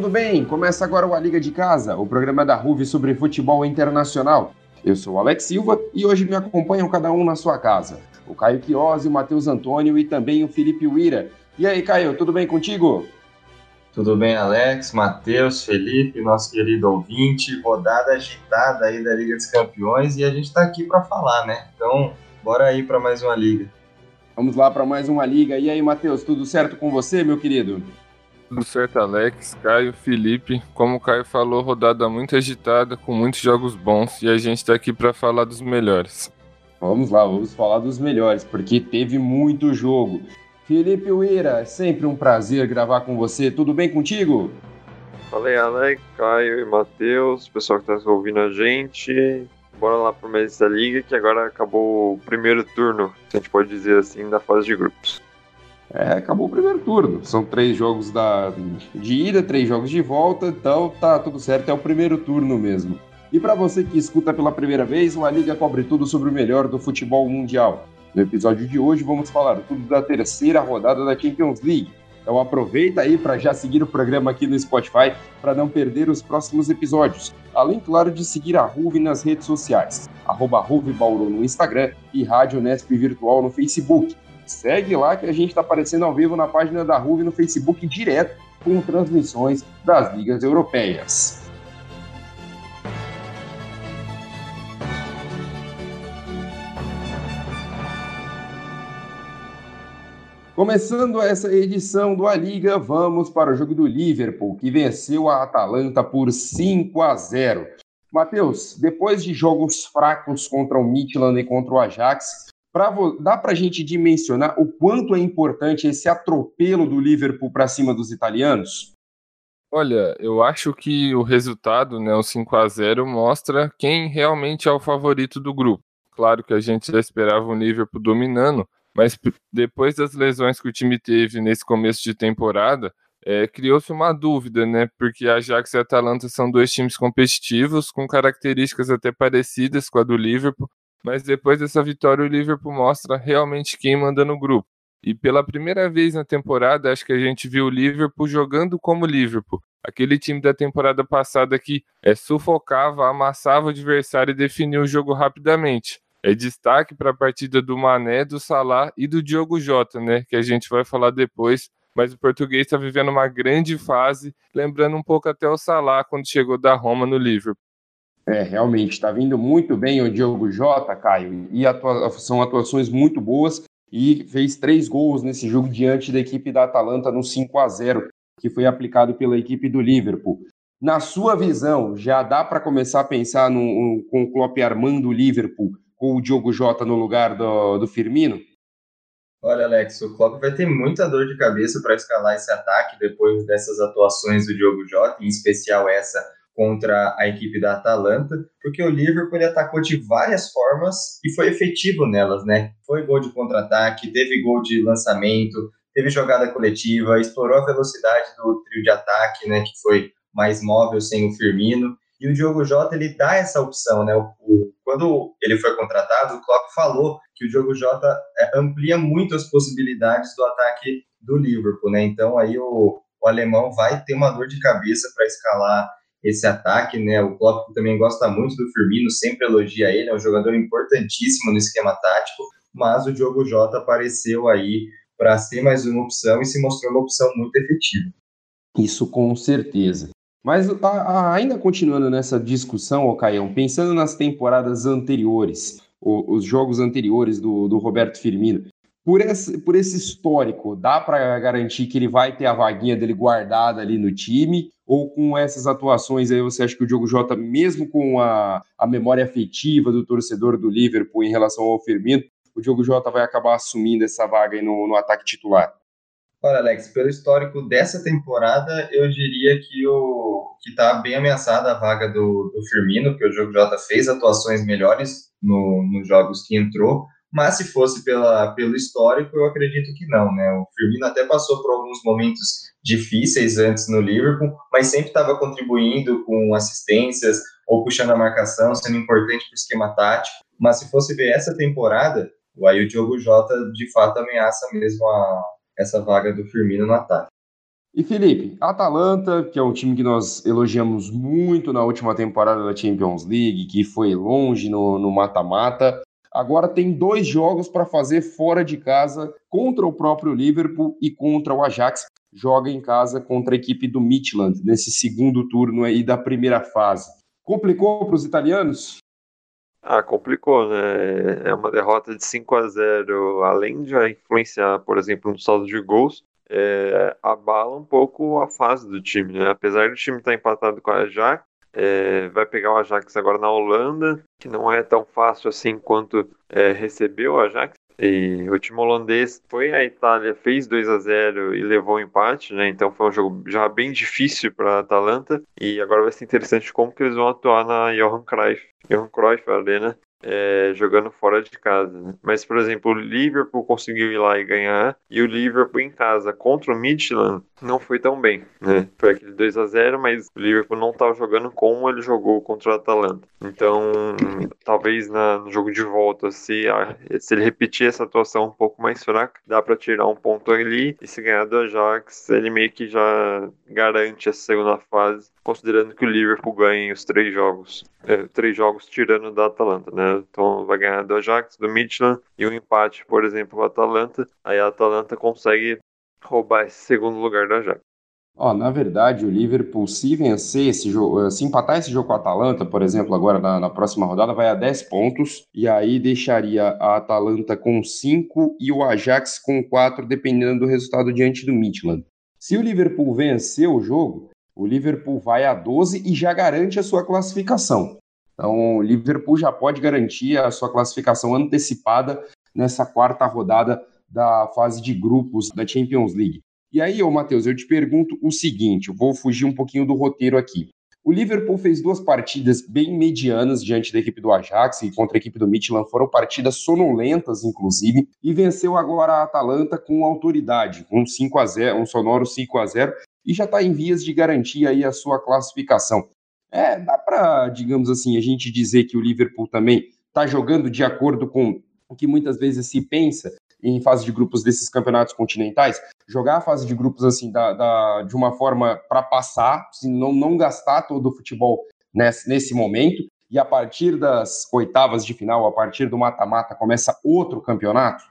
tudo bem? Começa agora o A Liga de Casa, o programa da RUV sobre futebol internacional. Eu sou o Alex Silva e hoje me acompanham cada um na sua casa. O Caio Chiosi, o Matheus Antônio e também o Felipe Uira. E aí, Caio, tudo bem contigo? Tudo bem, Alex, Matheus, Felipe, nosso querido ouvinte, rodada agitada aí da Liga dos Campeões e a gente está aqui para falar, né? Então, bora aí para mais uma liga. Vamos lá para mais uma liga. E aí, Matheus, tudo certo com você, meu querido? Tudo certo, Alex, Caio, Felipe. Como o Caio falou, rodada muito agitada, com muitos jogos bons, e a gente está aqui para falar dos melhores. Vamos lá, vamos falar dos melhores, porque teve muito jogo. Felipe Uira, é sempre um prazer gravar com você. Tudo bem contigo? Falei, Alex, Caio e Matheus, pessoal que está ouvindo a gente. Bora lá para o da liga, que agora acabou o primeiro turno, se a gente pode dizer assim, da fase de grupos. É, acabou o primeiro turno. São três jogos da, de ida, três jogos de volta, então tá tudo certo, é o primeiro turno mesmo. E para você que escuta pela primeira vez, uma liga cobre tudo sobre o melhor do futebol mundial. No episódio de hoje vamos falar tudo da terceira rodada da Champions League. Então aproveita aí para já seguir o programa aqui no Spotify para não perder os próximos episódios. Além, claro, de seguir a Ruve nas redes sociais, arroba Bauru no Instagram e Rádio Nesp Virtual no Facebook. Segue lá que a gente está aparecendo ao vivo na página da RUV no Facebook direto com transmissões das ligas europeias. Começando essa edição do A Liga, vamos para o jogo do Liverpool, que venceu a Atalanta por 5 a 0. Matheus, depois de jogos fracos contra o Midland e contra o Ajax, Pra, dá para a gente dimensionar o quanto é importante esse atropelo do Liverpool para cima dos italianos? Olha, eu acho que o resultado, né, o 5 a 0 mostra quem realmente é o favorito do grupo. Claro que a gente já esperava o Liverpool dominando, mas depois das lesões que o time teve nesse começo de temporada, é, criou-se uma dúvida, né? Porque a Ajax e a Atalanta são dois times competitivos, com características até parecidas com a do Liverpool, mas depois dessa vitória o Liverpool mostra realmente quem manda no grupo. E pela primeira vez na temporada, acho que a gente viu o Liverpool jogando como Liverpool. Aquele time da temporada passada que é, sufocava, amassava o adversário e definia o jogo rapidamente. É destaque para a partida do Mané, do Salah e do Diogo Jota, né? Que a gente vai falar depois. Mas o português está vivendo uma grande fase, lembrando um pouco até o Salah quando chegou da Roma no Liverpool. É, realmente, está vindo muito bem o Diogo Jota, Caio, e atua são atuações muito boas e fez três gols nesse jogo diante da equipe da Atalanta no 5 a 0 que foi aplicado pela equipe do Liverpool. Na sua visão, já dá para começar a pensar no, com o Klopp armando o Liverpool com o Diogo Jota no lugar do, do Firmino? Olha, Alex, o Klopp vai ter muita dor de cabeça para escalar esse ataque depois dessas atuações do Diogo Jota, em especial essa contra a equipe da Atalanta, porque o Liverpool ele atacou de várias formas e foi efetivo nelas, né? Foi gol de contra-ataque, teve gol de lançamento, teve jogada coletiva, explorou a velocidade do trio de ataque, né? Que foi mais móvel sem o Firmino. E o Diogo Jota ele dá essa opção, né? O, o, quando ele foi contratado, o Klopp falou que o Diogo Jota é, amplia muito as possibilidades do ataque do Liverpool, né? Então aí o, o alemão vai ter uma dor de cabeça para escalar esse ataque, né? O Klopp também gosta muito do Firmino, sempre elogia ele, é um jogador importantíssimo no esquema tático, mas o Diogo Jota apareceu aí para ser mais uma opção e se mostrou uma opção muito efetiva. Isso com certeza. Mas a, a, ainda continuando nessa discussão, ô Caião, pensando nas temporadas anteriores, o, os jogos anteriores do, do Roberto Firmino, por esse, por esse histórico, dá para garantir que ele vai ter a vaguinha dele guardada ali no time? Ou com essas atuações aí, você acha que o Diogo Jota, mesmo com a, a memória afetiva do torcedor do Liverpool em relação ao Firmino, o Diogo Jota vai acabar assumindo essa vaga aí no, no ataque titular? Olha, Alex, pelo histórico dessa temporada, eu diria que o que está bem ameaçada a vaga do, do Firmino, que o Diogo Jota fez atuações melhores no, nos jogos que entrou, mas se fosse pela, pelo histórico, eu acredito que não, né? O Firmino até passou por alguns momentos difíceis antes no Liverpool, mas sempre estava contribuindo com assistências ou puxando a marcação, sendo importante para o esquema tático. Mas se fosse ver essa temporada, aí o Diogo Jota de fato ameaça mesmo a, essa vaga do Firmino no ataque. E Felipe, Atalanta, que é um time que nós elogiamos muito na última temporada da Champions League, que foi longe no mata-mata, agora tem dois jogos para fazer fora de casa contra o próprio Liverpool e contra o Ajax. Joga em casa contra a equipe do Midland nesse segundo turno aí da primeira fase. Complicou para os italianos? Ah, complicou, né? É uma derrota de 5 a 0, além de influenciar, por exemplo, no saldo de gols, é, abala um pouco a fase do time, né? Apesar do time estar empatado com a Ajax, é, vai pegar o Ajax agora na Holanda, que não é tão fácil assim quanto é, recebeu o Ajax. E o time holandês foi à Itália, fez 2 a 0 e levou o empate, né? Então foi um jogo já bem difícil para a Atalanta. E agora vai ser interessante como que eles vão atuar na Johan Cruyff, Johan Cruyff Arena, é, jogando fora de casa. Né? Mas, por exemplo, o Liverpool conseguiu ir lá e ganhar, e o Liverpool em casa contra o Midland não foi tão bem. Né? Foi aquele 2 a 0 mas o Liverpool não estava jogando como ele jogou contra o Atalanta. Então, talvez na, no jogo de volta, se, a, se ele repetir essa atuação um pouco mais fraca, dá para tirar um ponto ali, e se ganhar do Ajax, ele meio que já garante a segunda fase, considerando que o Liverpool ganhe os três jogos. É, três jogos tirando da Atalanta, né? Então vai ganhar do Ajax, do Midland e um empate, por exemplo, com a Atalanta. Aí a Atalanta consegue roubar esse segundo lugar do Ajax. Ó, na verdade, o Liverpool, se vencer esse jogo, eh, se empatar esse jogo com a Atalanta, por exemplo, agora na, na, próxima rodada, vai a 10 pontos, e aí deixaria a Atalanta com 5 e o Ajax com 4, dependendo do resultado diante do Midland. Se o Liverpool vencer o jogo, o Liverpool vai a 12 e já garante a sua classificação. Então, o Liverpool já pode garantir a sua classificação antecipada nessa quarta rodada da fase de grupos da Champions League. E aí, ô Matheus, eu te pergunto o seguinte: eu vou fugir um pouquinho do roteiro aqui. O Liverpool fez duas partidas bem medianas diante da equipe do Ajax e contra a equipe do Midland. Foram partidas sonolentas, inclusive, e venceu agora a Atalanta com autoridade, um 5 a 0 um sonoro 5 a 0 e já está em vias de garantir aí a sua classificação. É, dá para, digamos assim, a gente dizer que o Liverpool também está jogando de acordo com o que muitas vezes se pensa em fase de grupos desses campeonatos continentais, jogar a fase de grupos assim da, da de uma forma para passar, assim, não, não gastar todo o futebol nesse, nesse momento, e a partir das oitavas de final, a partir do mata-mata, começa outro campeonato?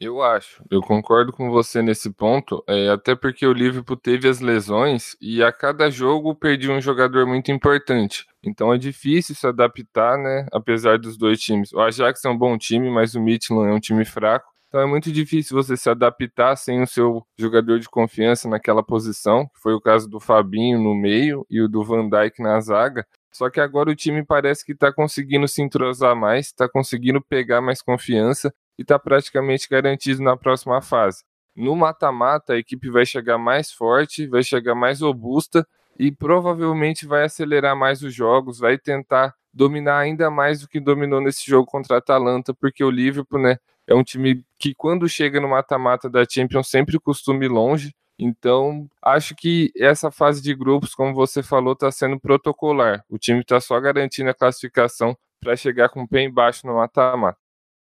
Eu acho, eu concordo com você nesse ponto, é, até porque o Liverpool teve as lesões e a cada jogo perdia um jogador muito importante. Então é difícil se adaptar, né? Apesar dos dois times. O Ajax é um bom time, mas o Midland é um time fraco. Então é muito difícil você se adaptar sem o seu jogador de confiança naquela posição, foi o caso do Fabinho no meio e o do Van Dijk na zaga. Só que agora o time parece que está conseguindo se entrosar mais, está conseguindo pegar mais confiança e está praticamente garantido na próxima fase. No mata-mata, a equipe vai chegar mais forte, vai chegar mais robusta e provavelmente vai acelerar mais os jogos, vai tentar dominar ainda mais do que dominou nesse jogo contra a Atalanta, porque o Liverpool, né, é um time que quando chega no mata-mata da Champions sempre costuma ir longe. Então, acho que essa fase de grupos, como você falou, está sendo protocolar. O time está só garantindo a classificação para chegar com o pé embaixo no mata-mata.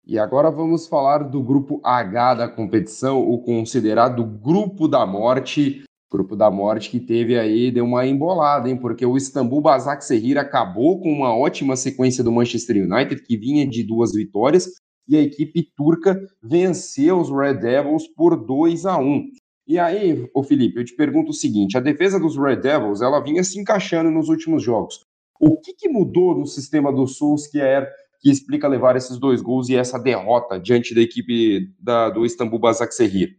E agora vamos falar do grupo H da competição, o considerado grupo da morte. Grupo da morte que teve aí, deu uma embolada, hein? Porque o Istambul Basaksehir acabou com uma ótima sequência do Manchester United, que vinha de duas vitórias, e a equipe turca venceu os Red Devils por 2 a 1. E aí, o Felipe, eu te pergunto o seguinte: a defesa dos Red Devils ela vinha se encaixando nos últimos jogos. O que, que mudou no sistema do Solskjaer que explica levar esses dois gols e essa derrota diante da equipe da, do Istambul Basaksehir?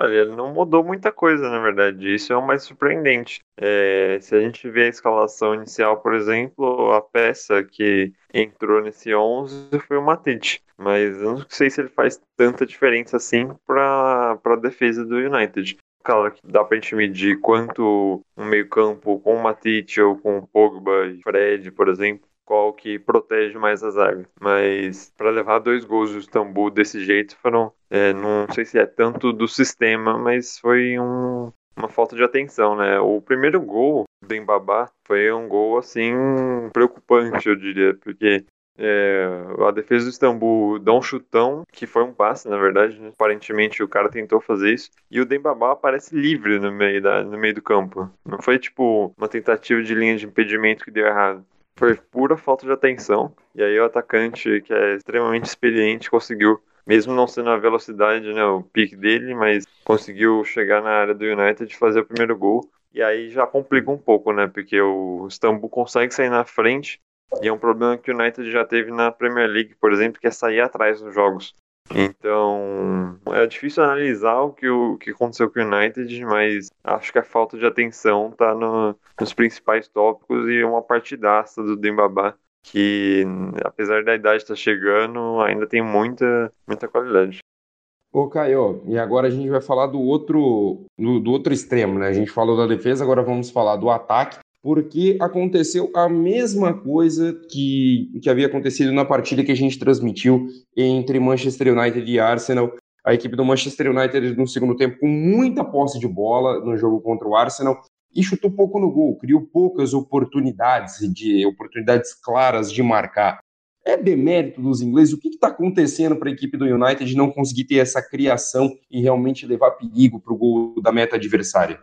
Olha, não mudou muita coisa, na verdade. Isso é o mais surpreendente. É, se a gente vê a escalação inicial, por exemplo, a peça que entrou nesse 11 foi o Matite. Mas eu não sei se ele faz tanta diferença assim para a defesa do United. Claro que dá pra gente medir quanto um meio campo com o Matite ou com o Pogba e Fred, por exemplo, qual que protege mais a zaga. Mas para levar dois gols do Istambul desse jeito foram, é, não sei se é tanto do sistema, mas foi um, uma falta de atenção, né? O primeiro gol do Embabá foi um gol assim preocupante, eu diria, porque é, a defesa do Istambul dá um chutão, que foi um passe, na verdade. Né? Aparentemente o cara tentou fazer isso. E o Dembaba aparece livre no meio, da, no meio do campo. Não foi tipo uma tentativa de linha de impedimento que deu errado. Foi pura falta de atenção. E aí o atacante, que é extremamente experiente, conseguiu, mesmo não sendo a velocidade, né, o pique dele, mas conseguiu chegar na área do United e fazer o primeiro gol. E aí já complica um pouco, né? Porque o Istambul consegue sair na frente e é um problema que o United já teve na Premier League, por exemplo, que é sair atrás dos jogos. Então, é difícil analisar o que, o que aconteceu com o United, mas acho que a falta de atenção está no, nos principais tópicos e uma partidaça do Dembaba, que apesar da idade estar tá chegando, ainda tem muita, muita qualidade. Ô, Caio, e agora a gente vai falar do outro, do, do outro extremo, né? A gente falou da defesa, agora vamos falar do ataque porque aconteceu a mesma coisa que, que havia acontecido na partida que a gente transmitiu entre Manchester United e Arsenal. A equipe do Manchester United no segundo tempo com muita posse de bola no jogo contra o Arsenal e chutou pouco no gol, criou poucas oportunidades de oportunidades claras de marcar. É demérito dos ingleses? O que está acontecendo para a equipe do United não conseguir ter essa criação e realmente levar perigo para o gol da meta adversária?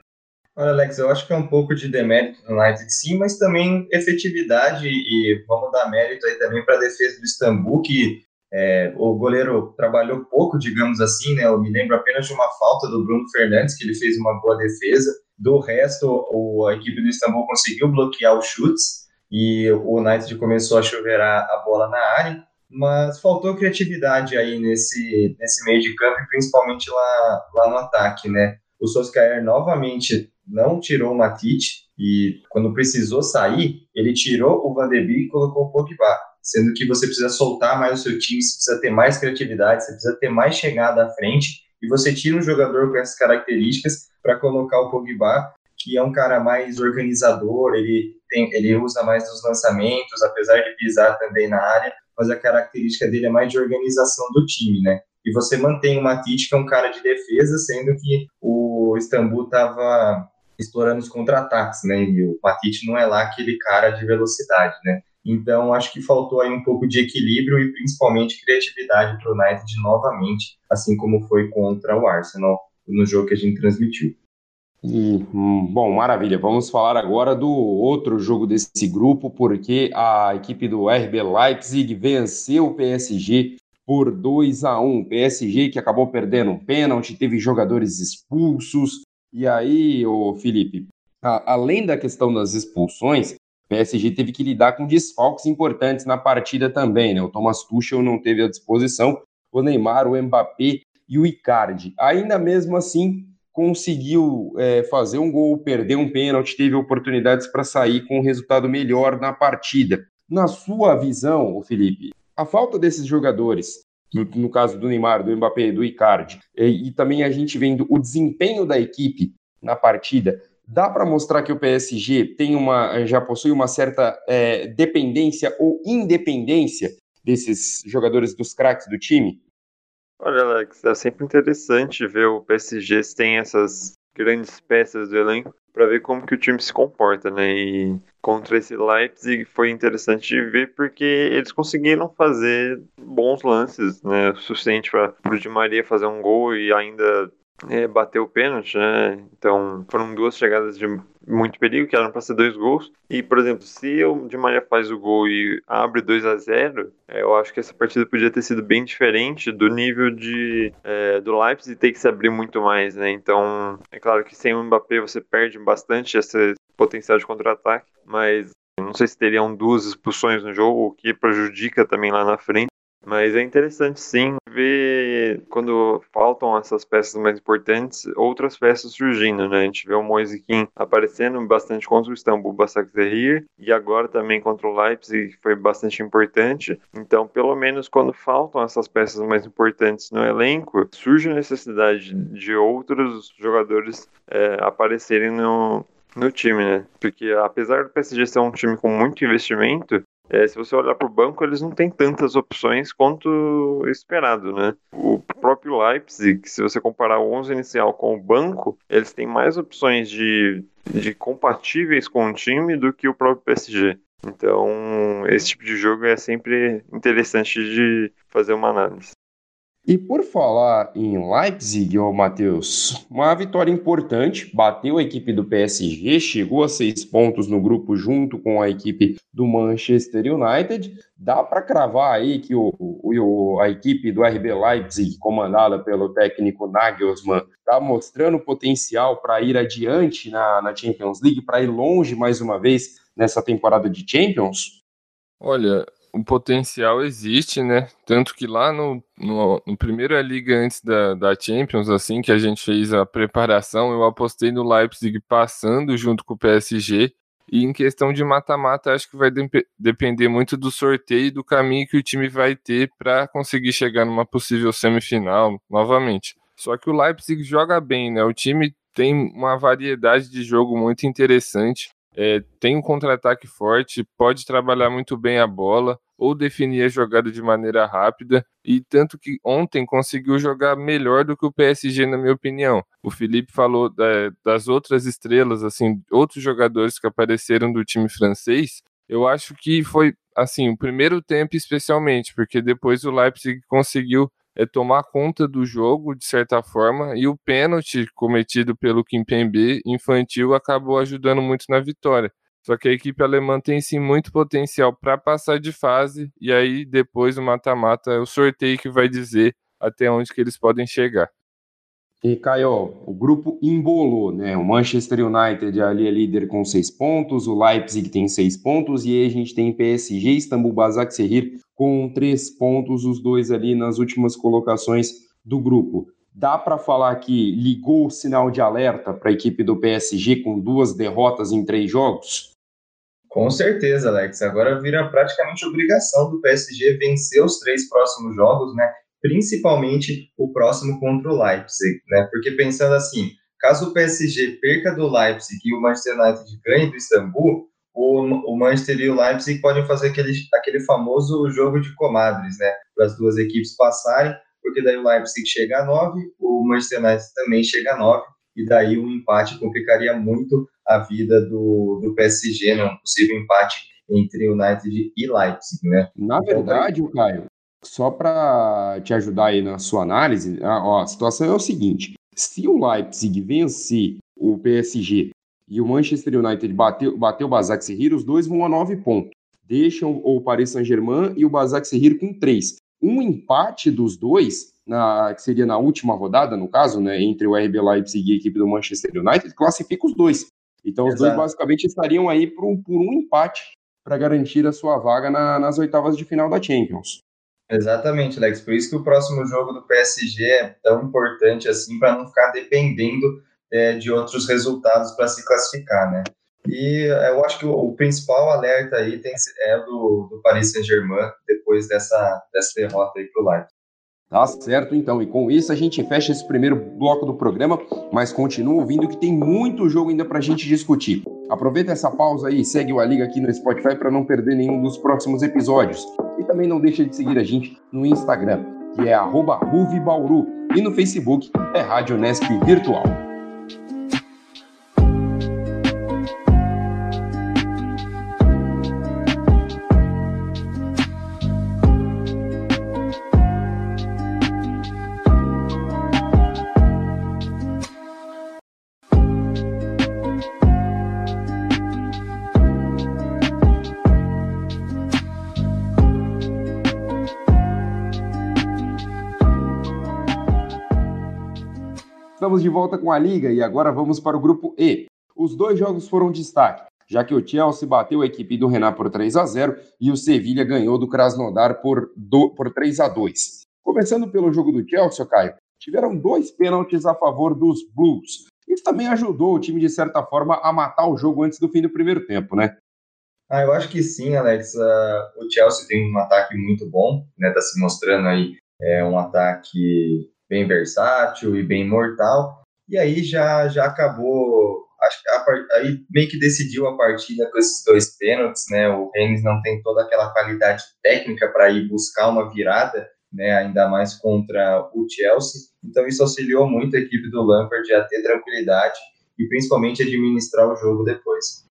Olha, Alex, eu acho que é um pouco de demérito do United sim, mas também efetividade e vamos dar mérito aí também para a defesa do Istambul, que é, o goleiro trabalhou pouco, digamos assim, né? Eu me lembro apenas de uma falta do Bruno Fernandes, que ele fez uma boa defesa. Do resto, o, a equipe do Istambul conseguiu bloquear os chutes e o United começou a chuveirar a bola na área, mas faltou criatividade aí nesse, nesse meio de campo, principalmente lá, lá no ataque, né? O Solskjaer novamente não tirou o Matic e quando precisou sair, ele tirou o Van de Beek e colocou o Pogba, sendo que você precisa soltar mais o seu time, você precisa ter mais criatividade, você precisa ter mais chegada à frente e você tira um jogador com essas características para colocar o Pogba, que é um cara mais organizador, ele tem, ele usa mais os lançamentos, apesar de pisar também na área, mas a característica dele é mais de organização do time, né? E você mantém o Matic, que é um cara de defesa, sendo que o Istambul estava explorando os contra-ataques, né? E o Patite não é lá aquele cara de velocidade, né? Então, acho que faltou aí um pouco de equilíbrio e principalmente criatividade para o United novamente, assim como foi contra o Arsenal no jogo que a gente transmitiu. E, hum, bom, maravilha. Vamos falar agora do outro jogo desse grupo, porque a equipe do RB Leipzig venceu o PSG por 2 a 1. PSG que acabou perdendo um pênalti, teve jogadores expulsos, e aí, o Felipe, a, além da questão das expulsões, o PSG teve que lidar com desfalques importantes na partida também, né? O Thomas Tuchel não teve à disposição, o Neymar, o Mbappé e o Icardi. Ainda mesmo assim, conseguiu é, fazer um gol, perder um pênalti, teve oportunidades para sair com um resultado melhor na partida. Na sua visão, Felipe, a falta desses jogadores no, no caso do Neymar, do Mbappé, do Icardi, e, e também a gente vendo o desempenho da equipe na partida, dá para mostrar que o PSG tem uma, já possui uma certa é, dependência ou independência desses jogadores dos craques do time? Olha, Alex, é sempre interessante ver o PSG se tem essas grandes peças do elenco para ver como que o time se comporta, né? E contra esse Leipzig foi interessante de ver porque eles conseguiram fazer bons lances, né? O suficiente para o Di Maria fazer um gol e ainda é, bateu o pênalti, né? Então foram duas chegadas de muito perigo, que eram para ser dois gols. E, por exemplo, se o Di Maria faz o gol e abre 2 a 0 é, eu acho que essa partida podia ter sido bem diferente do nível de é, do Leipzig ter que se abrir muito mais, né? Então, é claro que sem o Mbappé você perde bastante esse potencial de contra-ataque, mas não sei se teriam duas expulsões no jogo, o que prejudica também lá na frente. Mas é interessante sim ver quando faltam essas peças mais importantes, outras peças surgindo, né? A gente vê o Moise Kim aparecendo bastante contra o Istambul Basaksehir e agora também contra o Leipzig, que foi bastante importante. Então, pelo menos quando faltam essas peças mais importantes no elenco, surge a necessidade de outros jogadores é, aparecerem no, no time, né? Porque apesar do PSG ser um time com muito investimento, é, se você olhar para o banco, eles não têm tantas opções quanto esperado, né? O próprio Leipzig, se você comparar o 11 inicial com o banco, eles têm mais opções de, de compatíveis com o time do que o próprio PSG. Então, esse tipo de jogo é sempre interessante de fazer uma análise. E por falar em Leipzig, ô Matheus, uma vitória importante, bateu a equipe do PSG, chegou a seis pontos no grupo junto com a equipe do Manchester United. Dá para cravar aí que o, o, a equipe do RB Leipzig, comandada pelo técnico Nagelsmann, está mostrando potencial para ir adiante na, na Champions League, para ir longe mais uma vez nessa temporada de Champions? Olha, o potencial existe, né? Tanto que lá no, no, no primeira liga antes da, da Champions, assim, que a gente fez a preparação, eu apostei no Leipzig passando junto com o PSG. E em questão de mata-mata, acho que vai de depender muito do sorteio e do caminho que o time vai ter para conseguir chegar numa possível semifinal novamente. Só que o Leipzig joga bem, né? O time tem uma variedade de jogo muito interessante. É, tem um contra-ataque forte, pode trabalhar muito bem a bola ou definir a jogada de maneira rápida, e tanto que ontem conseguiu jogar melhor do que o PSG, na minha opinião. O Felipe falou da, das outras estrelas, assim, outros jogadores que apareceram do time francês. Eu acho que foi, assim, o primeiro tempo especialmente, porque depois o Leipzig conseguiu é tomar conta do jogo, de certa forma, e o pênalti cometido pelo Kimpembe infantil acabou ajudando muito na vitória. Só que a equipe alemã tem sim muito potencial para passar de fase e aí depois o mata-mata é o sorteio que vai dizer até onde que eles podem chegar. E Caio, o grupo embolou, né? O Manchester United ali é líder com seis pontos, o Leipzig tem seis pontos e aí a gente tem PSG, Istambul Basaksehir com três pontos, os dois ali nas últimas colocações do grupo. Dá para falar que ligou o sinal de alerta para a equipe do PSG com duas derrotas em três jogos? Com certeza, Alex. Agora vira praticamente obrigação do PSG vencer os três próximos jogos, né? Principalmente o próximo contra o Leipzig, né? Porque pensando assim, caso o PSG perca do Leipzig e o Manchester United ganhe do Istambul, o, o Manchester e o Leipzig podem fazer aquele, aquele famoso jogo de comadres, né? Para as duas equipes passarem, porque daí o Leipzig chega a 9, o Manchester United também chega a 9, e daí um empate complicaria muito a vida do, do PSG, né? um possível empate entre United e Leipzig, né? Na então, verdade, o Caio, só para te ajudar aí na sua análise, a, ó, a situação é o seguinte: se o Leipzig vencer o PSG e o Manchester United bateu, bateu o Basak Sehir, os dois vão a nove pontos. Deixam o Paris Saint-Germain e o Basak Sehir com três. Um empate dos dois na, que seria na última rodada, no caso, né, entre o RB Leipzig e a equipe do Manchester United, classifica os dois. Então, os Exato. dois basicamente estariam aí por um, por um empate para garantir a sua vaga na, nas oitavas de final da Champions. Exatamente, Alex. Por isso que o próximo jogo do PSG é tão importante assim, para não ficar dependendo é, de outros resultados para se classificar, né? E eu acho que o, o principal alerta aí tem, é do, do Paris Saint-Germain depois dessa, dessa derrota aí para o Leipzig. Tá certo, então. E com isso a gente fecha esse primeiro bloco do programa, mas continua ouvindo que tem muito jogo ainda para a gente discutir. Aproveita essa pausa aí e segue o A Liga aqui no Spotify para não perder nenhum dos próximos episódios. E também não deixa de seguir a gente no Instagram, que é @ruvibauru e no Facebook é Rádio Nesp Virtual. Estamos de volta com a Liga e agora vamos para o grupo E. Os dois jogos foram destaque, já que o Chelsea bateu a equipe do Renan por 3 a 0 e o Sevilha ganhou do Krasnodar por, do, por 3 a 2. Começando pelo jogo do Chelsea, Caio, tiveram dois pênaltis a favor dos Blues. Isso também ajudou o time, de certa forma, a matar o jogo antes do fim do primeiro tempo, né? Ah, eu acho que sim, Alex. Uh, o Chelsea tem um ataque muito bom, né? Tá se mostrando aí é, um ataque bem versátil e bem mortal. E aí já, já acabou acho que a, aí meio que decidiu a partida com esses dois pênaltis, né? O Rennes não tem toda aquela qualidade técnica para ir buscar uma virada, né? Ainda mais contra o Chelsea. Então isso auxiliou muito a equipe do Lampard a ter tranquilidade e principalmente administrar o jogo depois.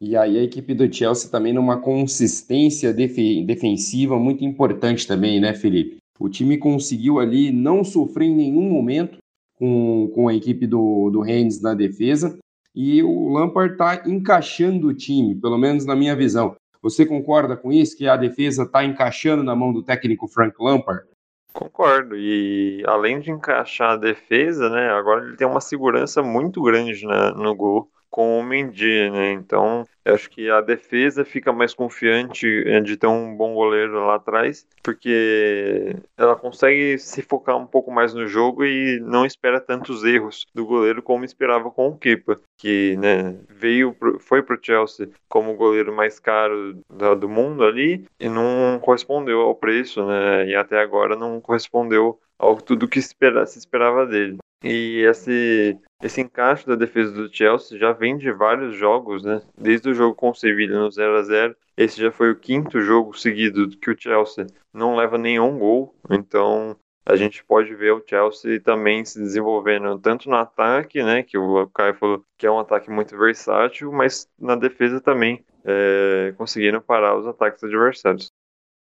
E aí a equipe do Chelsea também numa consistência def defensiva muito importante também, né, Felipe? O time conseguiu ali não sofrer em nenhum momento com, com a equipe do, do Rennes na defesa e o Lampard está encaixando o time, pelo menos na minha visão. Você concorda com isso, que a defesa está encaixando na mão do técnico Frank Lampard? Concordo. E além de encaixar a defesa, né, agora ele tem uma segurança muito grande né, no gol com o Mendy, né? Então, acho que a defesa fica mais confiante eh, de ter um bom goleiro lá atrás, porque ela consegue se focar um pouco mais no jogo e não espera tantos erros do goleiro como esperava com o Kepa, que, né, veio pro, foi pro Chelsea como o goleiro mais caro do, do mundo ali e não correspondeu ao preço, né? E até agora não correspondeu ao tudo que espera, se esperava dele. E esse, esse encaixe da defesa do Chelsea já vem de vários jogos, né? Desde o jogo com o Sevilla no 0 a 0 esse já foi o quinto jogo seguido que o Chelsea não leva nenhum gol. Então a gente pode ver o Chelsea também se desenvolvendo tanto no ataque, né? Que o Caio falou que é um ataque muito versátil, mas na defesa também, é, conseguindo parar os ataques adversários.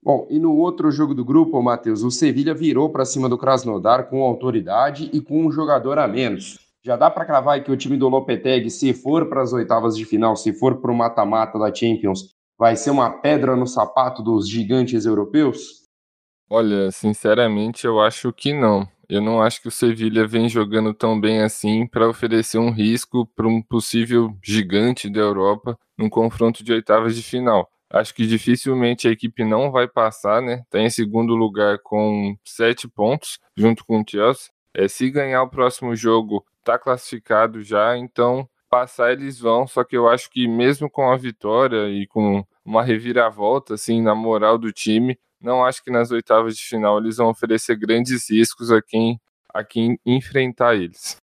Bom, e no outro jogo do grupo, Matheus, o Sevilha virou para cima do Krasnodar com autoridade e com um jogador a menos. Já dá para cravar que o time do Lopetegui, se for para as oitavas de final, se for para o mata-mata da Champions, vai ser uma pedra no sapato dos gigantes europeus? Olha, sinceramente, eu acho que não. Eu não acho que o Sevilha vem jogando tão bem assim para oferecer um risco para um possível gigante da Europa num confronto de oitavas de final. Acho que dificilmente a equipe não vai passar, né? Está em segundo lugar com sete pontos, junto com o Chelsea. É, se ganhar o próximo jogo, está classificado já, então passar eles vão. Só que eu acho que mesmo com a vitória e com uma reviravolta, assim, na moral do time, não acho que nas oitavas de final eles vão oferecer grandes riscos a quem, a quem enfrentar eles.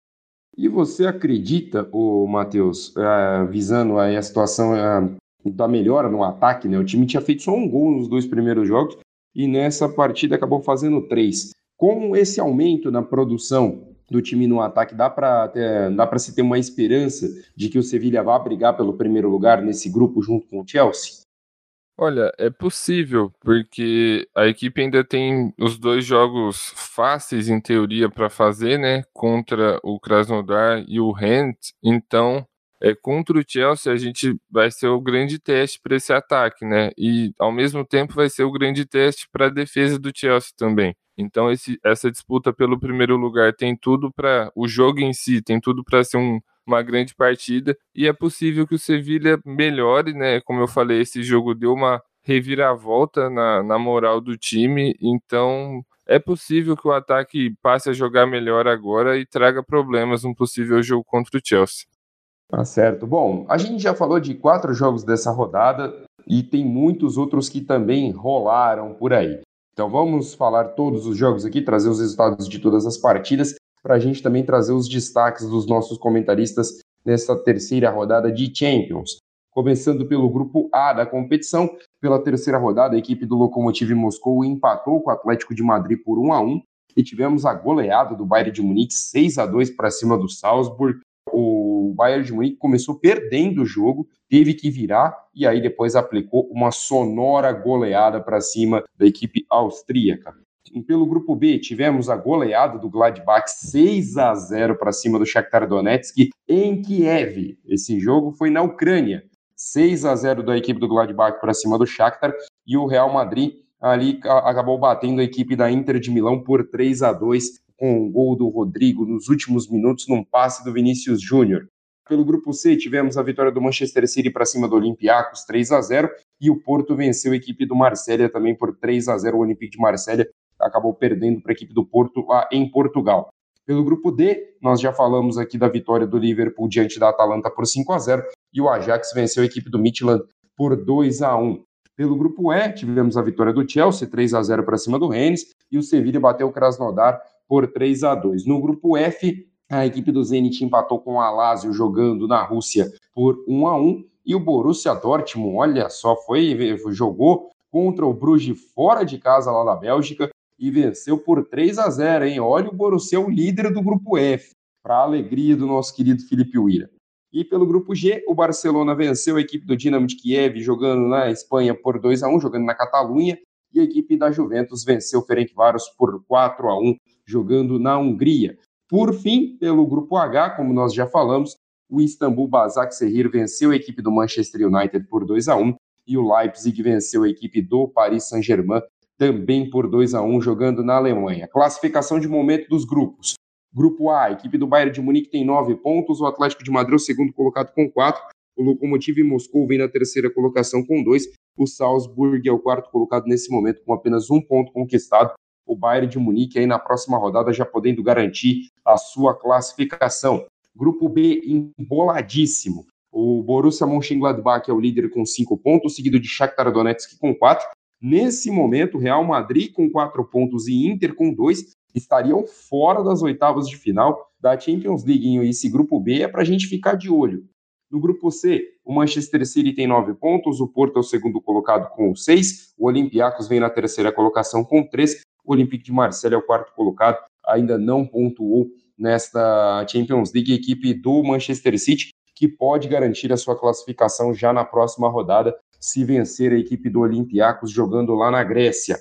E você acredita, o Matheus, uh, visando aí a situação uh, da melhora no ataque, né? O time tinha feito só um gol nos dois primeiros jogos e nessa partida acabou fazendo três. Com esse aumento na produção do time no ataque, dá para dá para se ter uma esperança de que o Sevilha vá brigar pelo primeiro lugar nesse grupo junto com o Chelsea? Olha, é possível, porque a equipe ainda tem os dois jogos fáceis em teoria para fazer, né, contra o Krasnodar e o Rent. Então, é, contra o Chelsea a gente vai ser o grande teste para esse ataque, né? E ao mesmo tempo vai ser o grande teste para a defesa do Chelsea também. Então esse, essa disputa pelo primeiro lugar tem tudo para o jogo em si tem tudo para ser um, uma grande partida e é possível que o Sevilha melhore, né? Como eu falei, esse jogo deu uma reviravolta na, na moral do time, então é possível que o ataque passe a jogar melhor agora e traga problemas no possível jogo contra o Chelsea. Tá certo. Bom, a gente já falou de quatro jogos dessa rodada e tem muitos outros que também rolaram por aí. Então vamos falar todos os jogos aqui, trazer os resultados de todas as partidas, para a gente também trazer os destaques dos nossos comentaristas nessa terceira rodada de Champions. Começando pelo grupo A da competição, pela terceira rodada, a equipe do Lokomotiv Moscou empatou com o Atlético de Madrid por 1 a 1 e tivemos a goleada do Bayern de Munique 6 a 2 para cima do Salzburg o Bayern de Munique começou perdendo o jogo, teve que virar e aí depois aplicou uma sonora goleada para cima da equipe austríaca. Pelo grupo B, tivemos a goleada do Gladbach 6 a 0 para cima do Shakhtar Donetsk em Kiev. Esse jogo foi na Ucrânia. 6 a 0 da equipe do Gladbach para cima do Shakhtar e o Real Madrid ali acabou batendo a equipe da Inter de Milão por 3 a 2 com o gol do Rodrigo nos últimos minutos num passe do Vinícius Júnior. Pelo grupo C, tivemos a vitória do Manchester City para cima do Olympiacos, 3 a 0 e o Porto venceu a equipe do Marselha também por 3 a 0 O Olympique de Marselha acabou perdendo para a equipe do Porto lá em Portugal. Pelo grupo D, nós já falamos aqui da vitória do Liverpool diante da Atalanta por 5 a 0 e o Ajax venceu a equipe do Midland por 2 a 1. Pelo grupo E, tivemos a vitória do Chelsea, 3 a 0 para cima do Rennes, e o Sevilla bateu o Krasnodar por 3 a 2. No grupo F, A equipe do Zenit empatou com o Alásio jogando na Rússia por 1 a 1 e o Borussia Dortmund, olha só, foi jogou contra o Bruges fora de casa lá na Bélgica e venceu por 3 a 0, hein? Olha o Borussia, o líder do grupo F, para alegria do nosso querido Felipe Uira. E pelo grupo G, o Barcelona venceu a equipe do Dinamo de Kiev jogando na Espanha por 2 a 1, jogando na Catalunha, e a equipe da Juventus venceu o Ferencváros por 4 a 1, jogando na Hungria. Por fim, pelo grupo H, como nós já falamos, o Istambul Basaksehir venceu a equipe do Manchester United por 2 a 1 e o Leipzig venceu a equipe do Paris Saint-Germain também por 2 a 1 jogando na Alemanha. Classificação de momento dos grupos. Grupo A, a equipe do Bayern de Munique tem 9 pontos, o Atlético de Madrid o segundo colocado com 4, o Lokomotiv Moscou vem na terceira colocação com 2, o Salzburg é o quarto colocado nesse momento com apenas um ponto conquistado, o Bayern de Munique aí na próxima rodada já podendo garantir a sua classificação. Grupo B emboladíssimo. O Borussia Mönchengladbach é o líder com cinco pontos, seguido de Shakhtar Donetsk com quatro. Nesse momento, Real Madrid com quatro pontos e Inter com dois estariam fora das oitavas de final da Champions League. E esse grupo B é para a gente ficar de olho. No grupo C, o Manchester City tem nove pontos, o Porto é o segundo colocado com seis, o Olympiacos vem na terceira colocação com três, o Olympique de Marseille é o quarto colocado, ainda não pontuou nesta Champions League, equipe do Manchester City que pode garantir a sua classificação já na próxima rodada, se vencer a equipe do Olympiacos jogando lá na Grécia.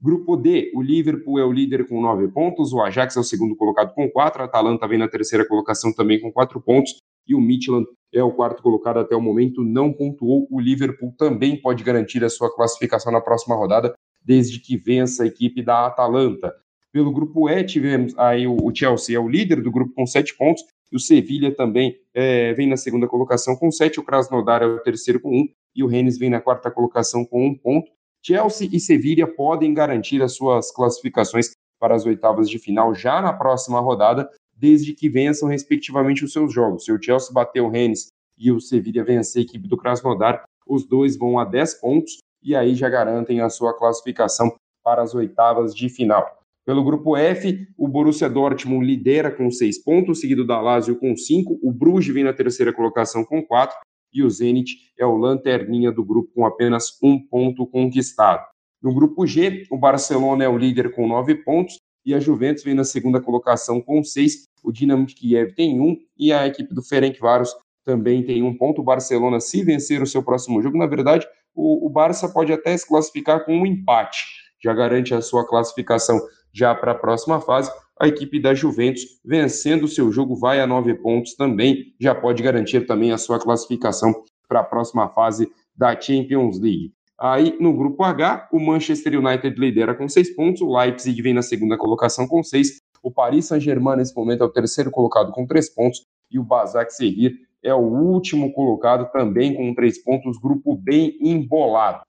Grupo D, o Liverpool é o líder com nove pontos, o Ajax é o segundo colocado com quatro, a Atalanta vem na terceira colocação também com quatro pontos, e o Midland é o quarto colocado até o momento, não pontuou. O Liverpool também pode garantir a sua classificação na próxima rodada, desde que vença a equipe da Atalanta. Pelo grupo E, tivemos aí o Chelsea é o líder do grupo com sete pontos, e o Sevilha também é, vem na segunda colocação com sete, o Krasnodar é o terceiro com um, e o Rennes vem na quarta colocação com um ponto. Chelsea e Sevilha podem garantir as suas classificações para as oitavas de final já na próxima rodada, desde que vençam respectivamente os seus jogos. Se o Chelsea bater o Rennes e o Sevilha vencer a equipe do Krasnodar, os dois vão a 10 pontos e aí já garantem a sua classificação para as oitavas de final. Pelo grupo F, o Borussia Dortmund lidera com seis pontos, seguido da Lazio com cinco, o Bruges vem na terceira colocação com quatro, e o Zenit é o lanterninha do grupo com apenas um ponto conquistado. No grupo G, o Barcelona é o líder com nove pontos, e a Juventus vem na segunda colocação com seis, o Dinamo de Kiev tem um, e a equipe do Ferencváros também tem um ponto. O Barcelona, se vencer o seu próximo jogo, na verdade, o, o Barça pode até se classificar com um empate, já garante a sua classificação já para a próxima fase, a equipe da Juventus, vencendo o seu jogo, vai a nove pontos também, já pode garantir também a sua classificação para a próxima fase da Champions League. Aí, no grupo H, o Manchester United lidera com seis pontos, o Leipzig vem na segunda colocação com seis, o Paris Saint-Germain, nesse momento, é o terceiro colocado com três pontos, e o Basak Servir é o último colocado também com três pontos, grupo bem embolado.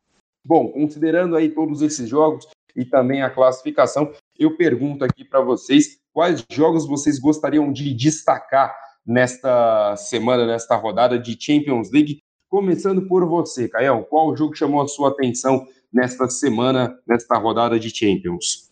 Bom, considerando aí todos esses jogos e também a classificação, eu pergunto aqui para vocês quais jogos vocês gostariam de destacar nesta semana, nesta rodada de Champions League. Começando por você, Caio, qual jogo chamou a sua atenção nesta semana, nesta rodada de Champions?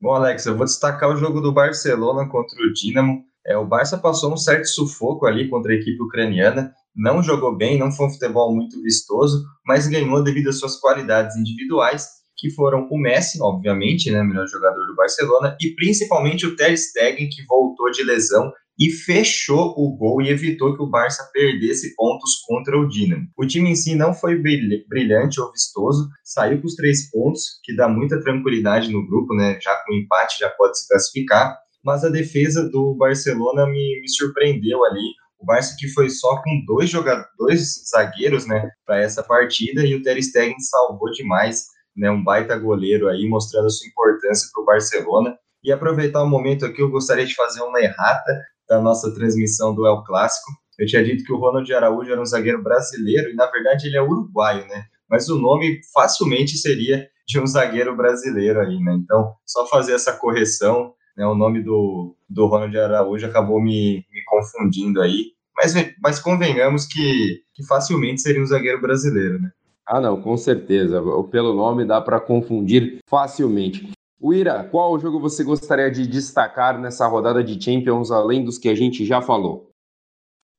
Bom, Alex, eu vou destacar o jogo do Barcelona contra o Dinamo. É, o Barça passou um certo sufoco ali contra a equipe ucraniana, não jogou bem, não foi um futebol muito vistoso, mas ganhou devido às suas qualidades individuais que foram o Messi, obviamente, né, melhor jogador do Barcelona, e principalmente o Ter Stegen, que voltou de lesão e fechou o gol e evitou que o Barça perdesse pontos contra o Dinamo. O time em si não foi brilhante ou vistoso, saiu com os três pontos, que dá muita tranquilidade no grupo, né? Já com empate já pode se classificar, mas a defesa do Barcelona me, me surpreendeu ali. O Barça que foi só com dois jogadores, dois zagueiros, né, para essa partida e o Ter Stegen salvou demais né, um baita goleiro aí, mostrando a sua importância para o Barcelona. E aproveitar o momento aqui, eu gostaria de fazer uma errata da nossa transmissão do El Clássico. Eu tinha dito que o Ronald Araújo era um zagueiro brasileiro, e na verdade ele é uruguaio, né? Mas o nome facilmente seria de um zagueiro brasileiro aí, né? Então, só fazer essa correção, né? O nome do, do Ronald Araújo acabou me, me confundindo aí. Mas, mas convenhamos que, que facilmente seria um zagueiro brasileiro, né? Ah, não, com certeza. Pelo nome dá para confundir facilmente. Uira, qual jogo você gostaria de destacar nessa rodada de Champions, além dos que a gente já falou?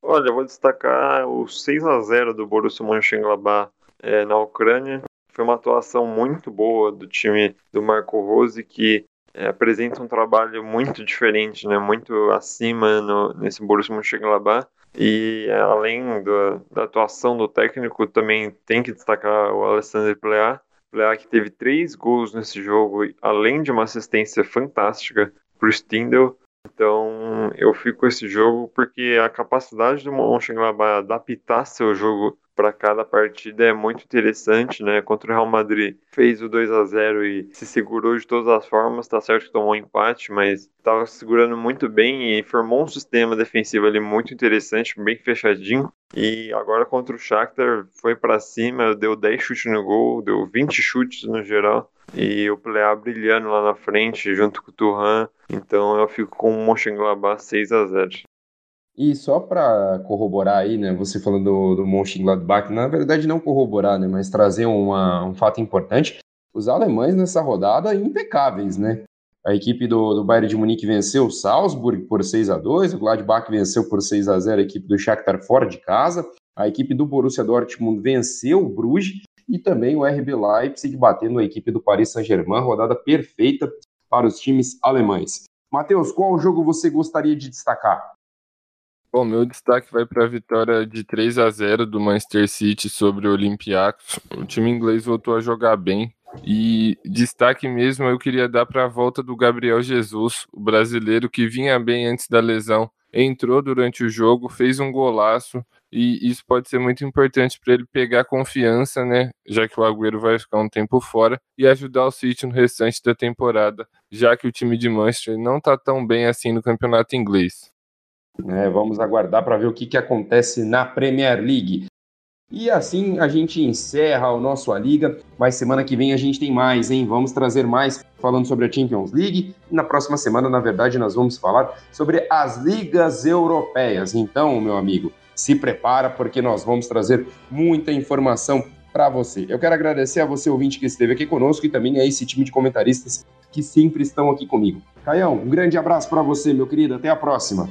Olha, eu vou destacar o 6 a 0 do Borussia Mönchengladbach é, na Ucrânia. Foi uma atuação muito boa do time do Marco Rose, que apresenta um trabalho muito diferente, né, muito acima no, nesse Borussia Mönchengladbach. E além do, da atuação do técnico, também tem que destacar o Alessandro Plea, Plea que teve três gols nesse jogo, além de uma assistência fantástica para o Stindl. Então eu fico com esse jogo porque a capacidade do Mönchengladbach adaptar seu jogo para cada partida é muito interessante, né? Contra o Real Madrid fez o 2 a 0 e se segurou de todas as formas, tá certo que tomou um empate, mas estava segurando muito bem e formou um sistema defensivo ali muito interessante, bem fechadinho. E agora contra o Shakhtar foi para cima, deu 10 chutes no gol, deu 20 chutes no geral. E o Plea brilhando lá na frente, junto com o Turhan. Então eu fico com o Mönchengladbach 6 a 0 e só para corroborar aí, né, você falando do, do Mönchengladbach, na verdade não corroborar, né, mas trazer uma, um fato importante, os alemães nessa rodada impecáveis, né? A equipe do, do Bayern de Munique venceu o Salzburg por 6 a 2 o Gladbach venceu por 6 a 0 a equipe do Shakhtar fora de casa, a equipe do Borussia Dortmund venceu o Bruges e também o RB Leipzig batendo a equipe do Paris Saint-Germain, rodada perfeita para os times alemães. Matheus, qual jogo você gostaria de destacar? Bom, meu destaque vai para a vitória de 3 a 0 do Manchester City sobre o Olympiacos. O time inglês voltou a jogar bem. E destaque mesmo eu queria dar para a volta do Gabriel Jesus, o brasileiro que vinha bem antes da lesão, entrou durante o jogo, fez um golaço e isso pode ser muito importante para ele pegar confiança, né? Já que o Agüero vai ficar um tempo fora e ajudar o City no restante da temporada, já que o time de Manchester não está tão bem assim no campeonato inglês. É, vamos aguardar para ver o que, que acontece na Premier League. E assim a gente encerra o nosso A Liga, mas semana que vem a gente tem mais, hein? Vamos trazer mais falando sobre a Champions League. E na próxima semana, na verdade, nós vamos falar sobre as ligas europeias. Então, meu amigo, se prepara porque nós vamos trazer muita informação para você. Eu quero agradecer a você, ouvinte, que esteve aqui conosco e também a esse time de comentaristas que sempre estão aqui comigo. Caião, um grande abraço para você, meu querido. Até a próxima.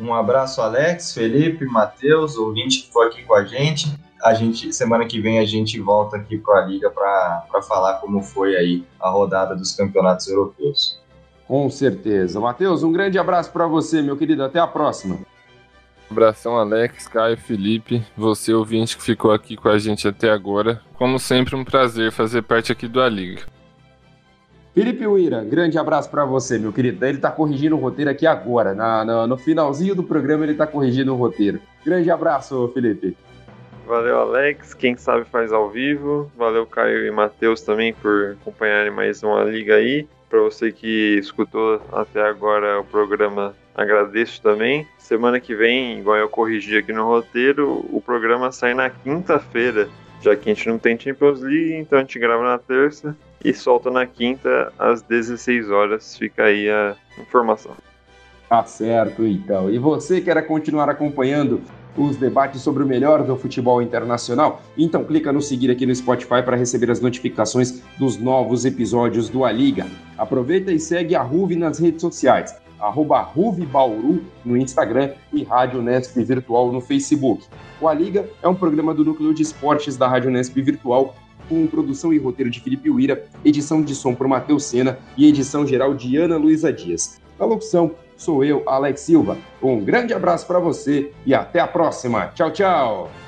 Um abraço, Alex, Felipe, Matheus, ouvinte que foi aqui com a gente. A gente semana que vem a gente volta aqui para a liga para falar como foi aí a rodada dos campeonatos europeus. Com certeza. Matheus, um grande abraço para você, meu querido. Até a próxima. Abração, Alex, Caio, Felipe, você ouvinte que ficou aqui com a gente até agora. Como sempre, um prazer fazer parte aqui do A Liga. Felipe Uira, grande abraço para você, meu querido. Ele está corrigindo o roteiro aqui agora. Na, na, no finalzinho do programa, ele está corrigindo o roteiro. Grande abraço, Felipe. Valeu, Alex. Quem sabe faz ao vivo. Valeu, Caio e Matheus também por acompanharem mais uma liga aí. Para você que escutou até agora o programa, agradeço também. Semana que vem, igual eu corrigi aqui no roteiro, o programa sai na quinta-feira, já que a gente não tem Champions League, então a gente grava na terça e solta na quinta às 16 horas. Fica aí a informação. Tá certo, então. E você quer continuar acompanhando os debates sobre o melhor do futebol internacional? Então clica no seguir aqui no Spotify para receber as notificações dos novos episódios do A Liga. Aproveita e segue a Ruve nas redes sociais, arroba Bauru no Instagram e Rádio Nesp Virtual no Facebook. O A Liga é um programa do Núcleo de Esportes da Rádio Nesp Virtual com produção e roteiro de Felipe Uira, edição de som por Matheus Sena e edição geral de Ana Luiza Dias. A locução sou eu, Alex Silva. Um grande abraço para você e até a próxima. Tchau, tchau!